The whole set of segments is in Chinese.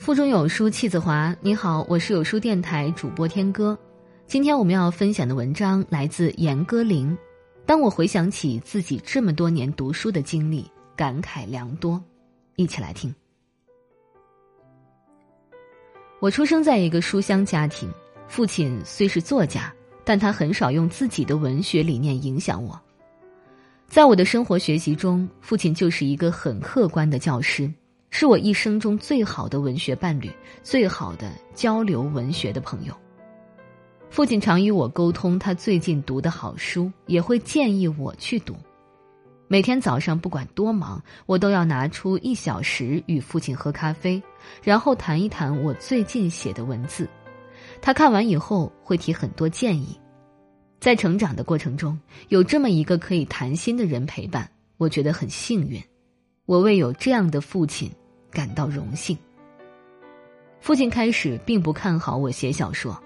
腹中有书气自华。你好，我是有书电台主播天歌。今天我们要分享的文章来自严歌苓。当我回想起自己这么多年读书的经历，感慨良多。一起来听。我出生在一个书香家庭，父亲虽是作家，但他很少用自己的文学理念影响我。在我的生活学习中，父亲就是一个很客观的教师。是我一生中最好的文学伴侣，最好的交流文学的朋友。父亲常与我沟通他最近读的好书，也会建议我去读。每天早上不管多忙，我都要拿出一小时与父亲喝咖啡，然后谈一谈我最近写的文字。他看完以后会提很多建议。在成长的过程中，有这么一个可以谈心的人陪伴，我觉得很幸运。我为有这样的父亲。感到荣幸。父亲开始并不看好我写小说，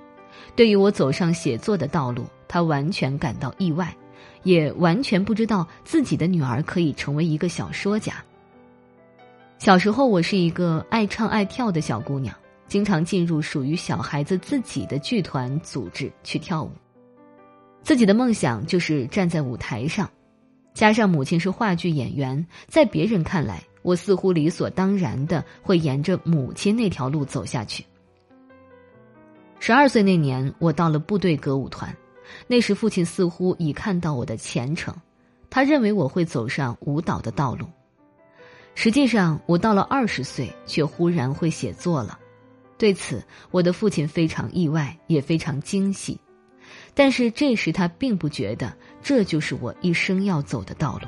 对于我走上写作的道路，他完全感到意外，也完全不知道自己的女儿可以成为一个小说家。小时候，我是一个爱唱爱跳的小姑娘，经常进入属于小孩子自己的剧团组织去跳舞。自己的梦想就是站在舞台上，加上母亲是话剧演员，在别人看来。我似乎理所当然的会沿着母亲那条路走下去。十二岁那年，我到了部队歌舞团，那时父亲似乎已看到我的前程，他认为我会走上舞蹈的道路。实际上，我到了二十岁，却忽然会写作了，对此，我的父亲非常意外，也非常惊喜，但是这时他并不觉得这就是我一生要走的道路。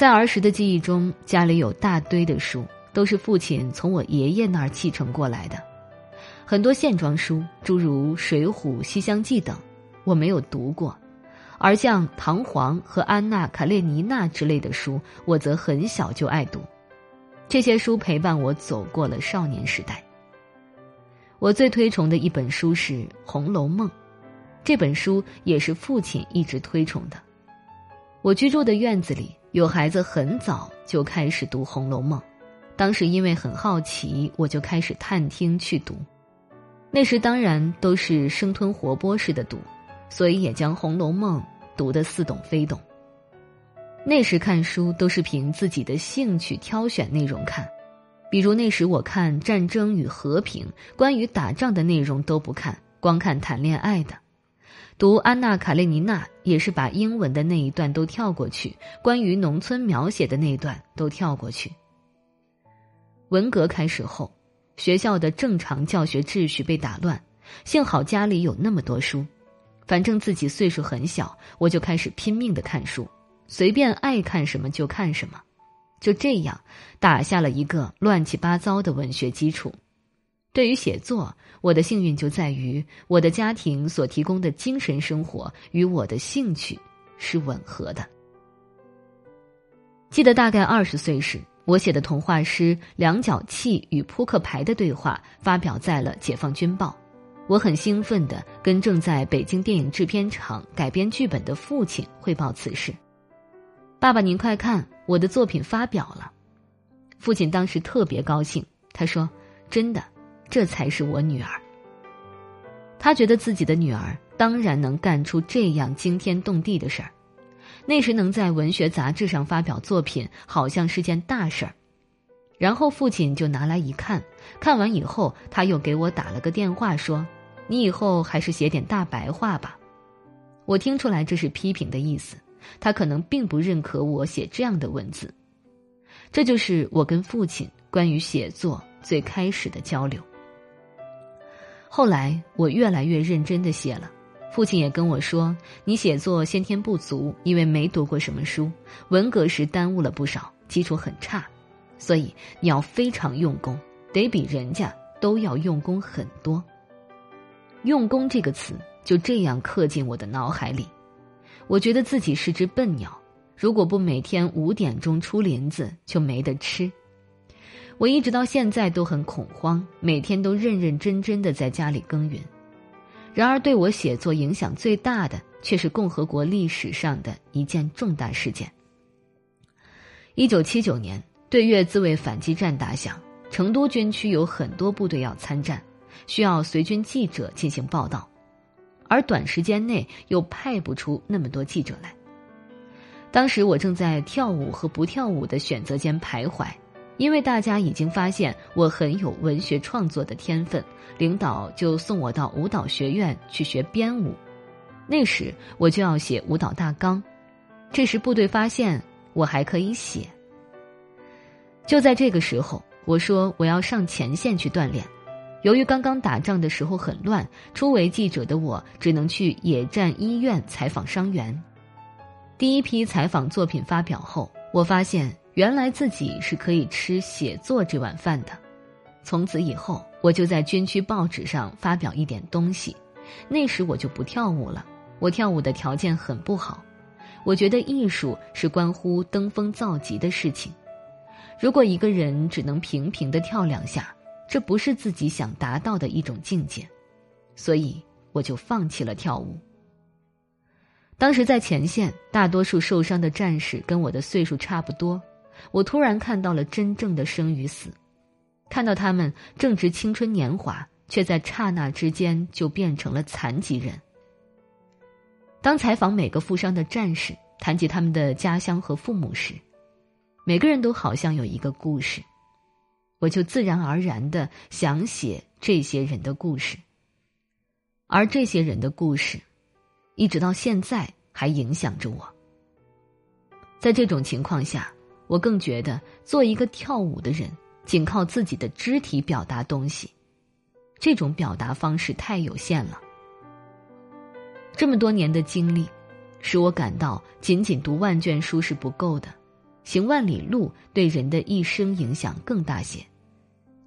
在儿时的记忆中，家里有大堆的书，都是父亲从我爷爷那儿继承过来的。很多线装书，诸如《水浒》《西厢记》等，我没有读过；而像《唐璜》和《安娜·卡列尼娜》之类的书，我则很小就爱读。这些书陪伴我走过了少年时代。我最推崇的一本书是《红楼梦》，这本书也是父亲一直推崇的。我居住的院子里。有孩子很早就开始读《红楼梦》，当时因为很好奇，我就开始探听去读。那时当然都是生吞活剥似的读，所以也将《红楼梦》读得似懂非懂。那时看书都是凭自己的兴趣挑选内容看，比如那时我看战争与和平，关于打仗的内容都不看，光看谈恋爱的。读《安娜·卡列尼娜》也是把英文的那一段都跳过去，关于农村描写的那段都跳过去。文革开始后，学校的正常教学秩序被打乱，幸好家里有那么多书，反正自己岁数很小，我就开始拼命的看书，随便爱看什么就看什么，就这样打下了一个乱七八糟的文学基础。对于写作，我的幸运就在于我的家庭所提供的精神生活与我的兴趣是吻合的。记得大概二十岁时，我写的童话诗《量角器与扑克牌的对话》发表在了《解放军报》，我很兴奋的跟正在北京电影制片厂改编剧本的父亲汇报此事。爸爸，您快看，我的作品发表了！父亲当时特别高兴，他说：“真的。”这才是我女儿。他觉得自己的女儿当然能干出这样惊天动地的事儿，那时能在文学杂志上发表作品，好像是件大事儿。然后父亲就拿来一看，看完以后，他又给我打了个电话，说：“你以后还是写点大白话吧。”我听出来这是批评的意思，他可能并不认可我写这样的文字。这就是我跟父亲关于写作最开始的交流。后来我越来越认真的写了，父亲也跟我说：“你写作先天不足，因为没读过什么书，文革时耽误了不少，基础很差，所以你要非常用功，得比人家都要用功很多。”用功这个词就这样刻进我的脑海里，我觉得自己是只笨鸟，如果不每天五点钟出林子，就没得吃。我一直到现在都很恐慌，每天都认认真真的在家里耕耘。然而，对我写作影响最大的，却是共和国历史上的一件重大事件。一九七九年，对越自卫反击战打响，成都军区有很多部队要参战，需要随军记者进行报道，而短时间内又派不出那么多记者来。当时我正在跳舞和不跳舞的选择间徘徊，因为大家已经发现我很有文学创作的天分，领导就送我到舞蹈学院去学编舞。那时我就要写舞蹈大纲，这时部队发现我还可以写。就在这个时候，我说我要上前线去锻炼。由于刚刚打仗的时候很乱，初为记者的我只能去野战医院采访伤员。第一批采访作品发表后，我发现原来自己是可以吃写作这碗饭的。从此以后，我就在军区报纸上发表一点东西。那时我就不跳舞了，我跳舞的条件很不好。我觉得艺术是关乎登峰造极的事情。如果一个人只能平平的跳两下，这不是自己想达到的一种境界，所以我就放弃了跳舞。当时在前线，大多数受伤的战士跟我的岁数差不多。我突然看到了真正的生与死，看到他们正值青春年华，却在刹那之间就变成了残疾人。当采访每个负伤的战士，谈及他们的家乡和父母时，每个人都好像有一个故事，我就自然而然的想写这些人的故事，而这些人的故事。一直到现在还影响着我。在这种情况下，我更觉得做一个跳舞的人，仅靠自己的肢体表达东西，这种表达方式太有限了。这么多年的经历，使我感到仅仅读万卷书是不够的，行万里路对人的一生影响更大些。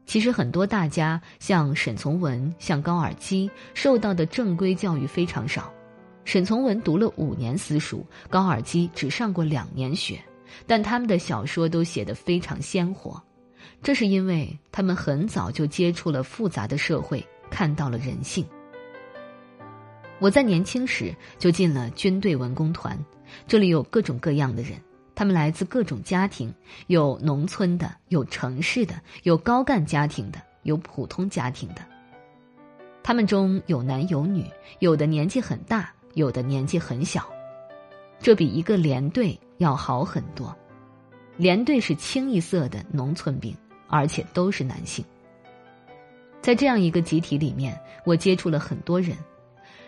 其实很多大家，像沈从文、像高尔基，受到的正规教育非常少。沈从文读了五年私塾，高尔基只上过两年学，但他们的小说都写得非常鲜活，这是因为他们很早就接触了复杂的社会，看到了人性。我在年轻时就进了军队文工团，这里有各种各样的人，他们来自各种家庭，有农村的，有城市的，有高干家庭的，有普通家庭的，他们中有男有女，有的年纪很大。有的年纪很小，这比一个连队要好很多。连队是清一色的农村兵，而且都是男性。在这样一个集体里面，我接触了很多人，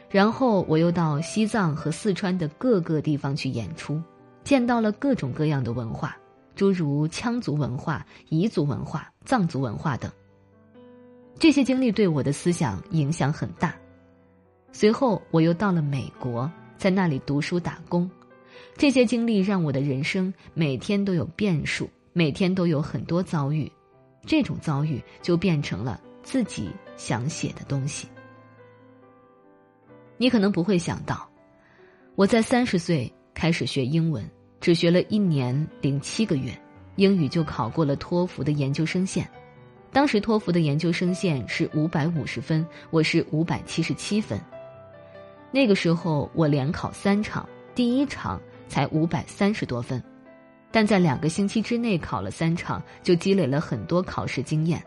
然后我又到西藏和四川的各个地方去演出，见到了各种各样的文化，诸如羌族文化、彝族文化、藏族文化等。这些经历对我的思想影响很大。随后，我又到了美国，在那里读书打工。这些经历让我的人生每天都有变数，每天都有很多遭遇。这种遭遇就变成了自己想写的东西。你可能不会想到，我在三十岁开始学英文，只学了一年零七个月，英语就考过了托福的研究生线。当时托福的研究生线是五百五十分，我是五百七十七分。那个时候我连考三场，第一场才五百三十多分，但在两个星期之内考了三场，就积累了很多考试经验。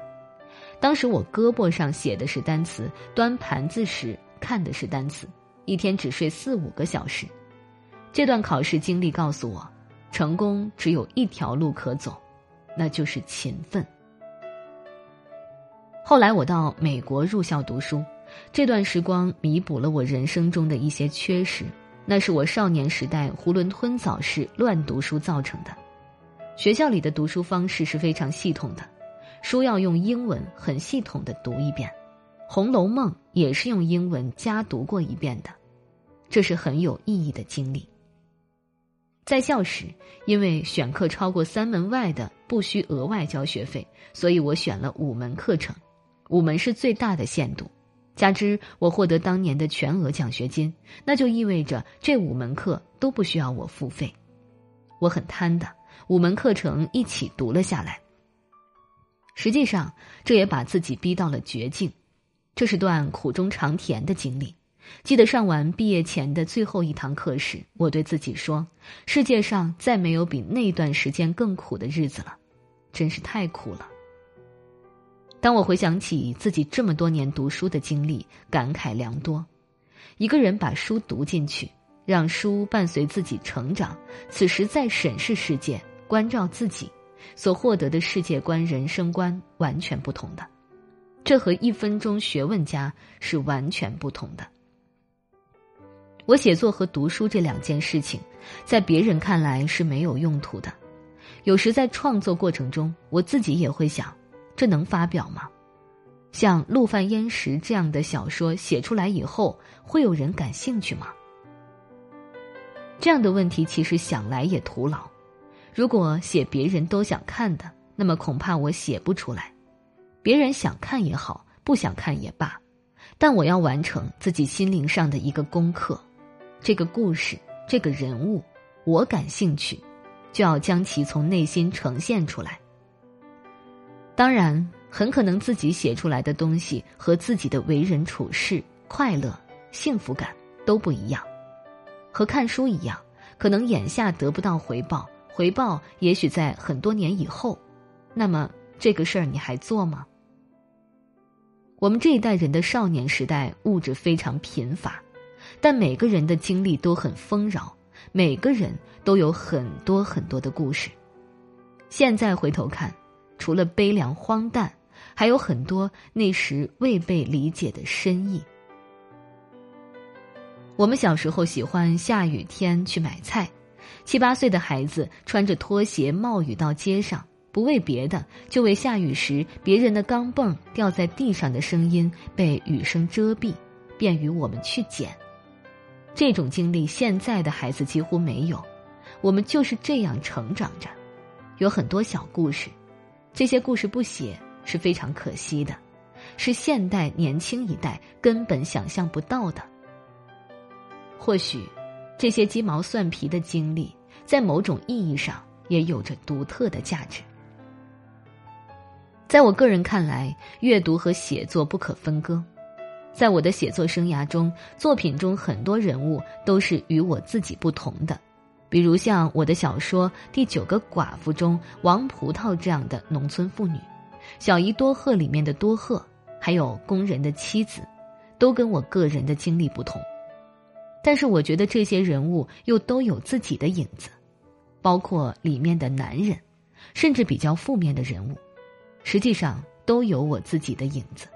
当时我胳膊上写的是单词，端盘子时看的是单词，一天只睡四五个小时。这段考试经历告诉我，成功只有一条路可走，那就是勤奋。后来我到美国入校读书。这段时光弥补了我人生中的一些缺失，那是我少年时代囫囵吞枣式乱读书造成的。学校里的读书方式是非常系统的，书要用英文很系统的读一遍，《红楼梦》也是用英文加读过一遍的，这是很有意义的经历。在校时，因为选课超过三门外的不需额外交学费，所以我选了五门课程，五门是最大的限度。加之我获得当年的全额奖学金，那就意味着这五门课都不需要我付费。我很贪的，五门课程一起读了下来。实际上，这也把自己逼到了绝境。这是段苦中尝甜的经历。记得上完毕业前的最后一堂课时，我对自己说：“世界上再没有比那段时间更苦的日子了，真是太苦了。”当我回想起自己这么多年读书的经历，感慨良多。一个人把书读进去，让书伴随自己成长，此时再审视世界、关照自己，所获得的世界观、人生观完全不同的。这和一分钟学问家是完全不同的。我写作和读书这两件事情，在别人看来是没有用途的。有时在创作过程中，我自己也会想。这能发表吗？像《陆犯焉识》这样的小说写出来以后，会有人感兴趣吗？这样的问题其实想来也徒劳。如果写别人都想看的，那么恐怕我写不出来。别人想看也好，不想看也罢，但我要完成自己心灵上的一个功课。这个故事，这个人物，我感兴趣，就要将其从内心呈现出来。当然，很可能自己写出来的东西和自己的为人处事、快乐、幸福感都不一样。和看书一样，可能眼下得不到回报，回报也许在很多年以后。那么，这个事儿你还做吗？我们这一代人的少年时代物质非常贫乏，但每个人的经历都很丰饶，每个人都有很多很多的故事。现在回头看。除了悲凉荒诞，还有很多那时未被理解的深意。我们小时候喜欢下雨天去买菜，七八岁的孩子穿着拖鞋冒雨到街上，不为别的，就为下雨时别人的钢镚掉在地上的声音被雨声遮蔽，便于我们去捡。这种经历现在的孩子几乎没有，我们就是这样成长着，有很多小故事。这些故事不写是非常可惜的，是现代年轻一代根本想象不到的。或许，这些鸡毛蒜皮的经历，在某种意义上也有着独特的价值。在我个人看来，阅读和写作不可分割。在我的写作生涯中，作品中很多人物都是与我自己不同的。比如像我的小说《第九个寡妇》中王葡萄这样的农村妇女，《小姨多鹤》里面的多鹤，还有工人的妻子，都跟我个人的经历不同。但是我觉得这些人物又都有自己的影子，包括里面的男人，甚至比较负面的人物，实际上都有我自己的影子。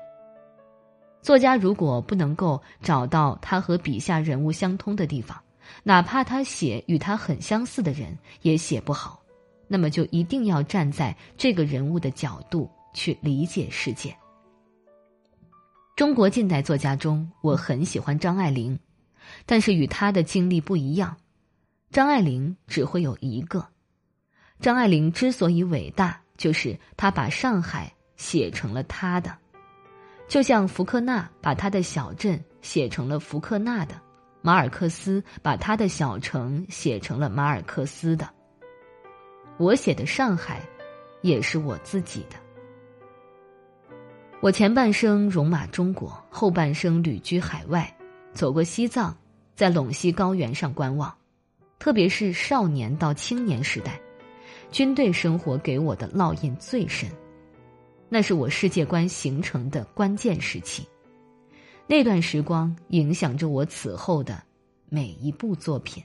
作家如果不能够找到他和笔下人物相通的地方，哪怕他写与他很相似的人也写不好，那么就一定要站在这个人物的角度去理解世界。中国近代作家中，我很喜欢张爱玲，但是与她的经历不一样，张爱玲只会有一个。张爱玲之所以伟大，就是她把上海写成了她的，就像福克纳把他的小镇写成了福克纳的。马尔克斯把他的小城写成了马尔克斯的。我写的上海，也是我自己的。我前半生戎马中国，后半生旅居海外，走过西藏，在陇西高原上观望。特别是少年到青年时代，军队生活给我的烙印最深，那是我世界观形成的关键时期。那段时光影响着我此后的每一部作品。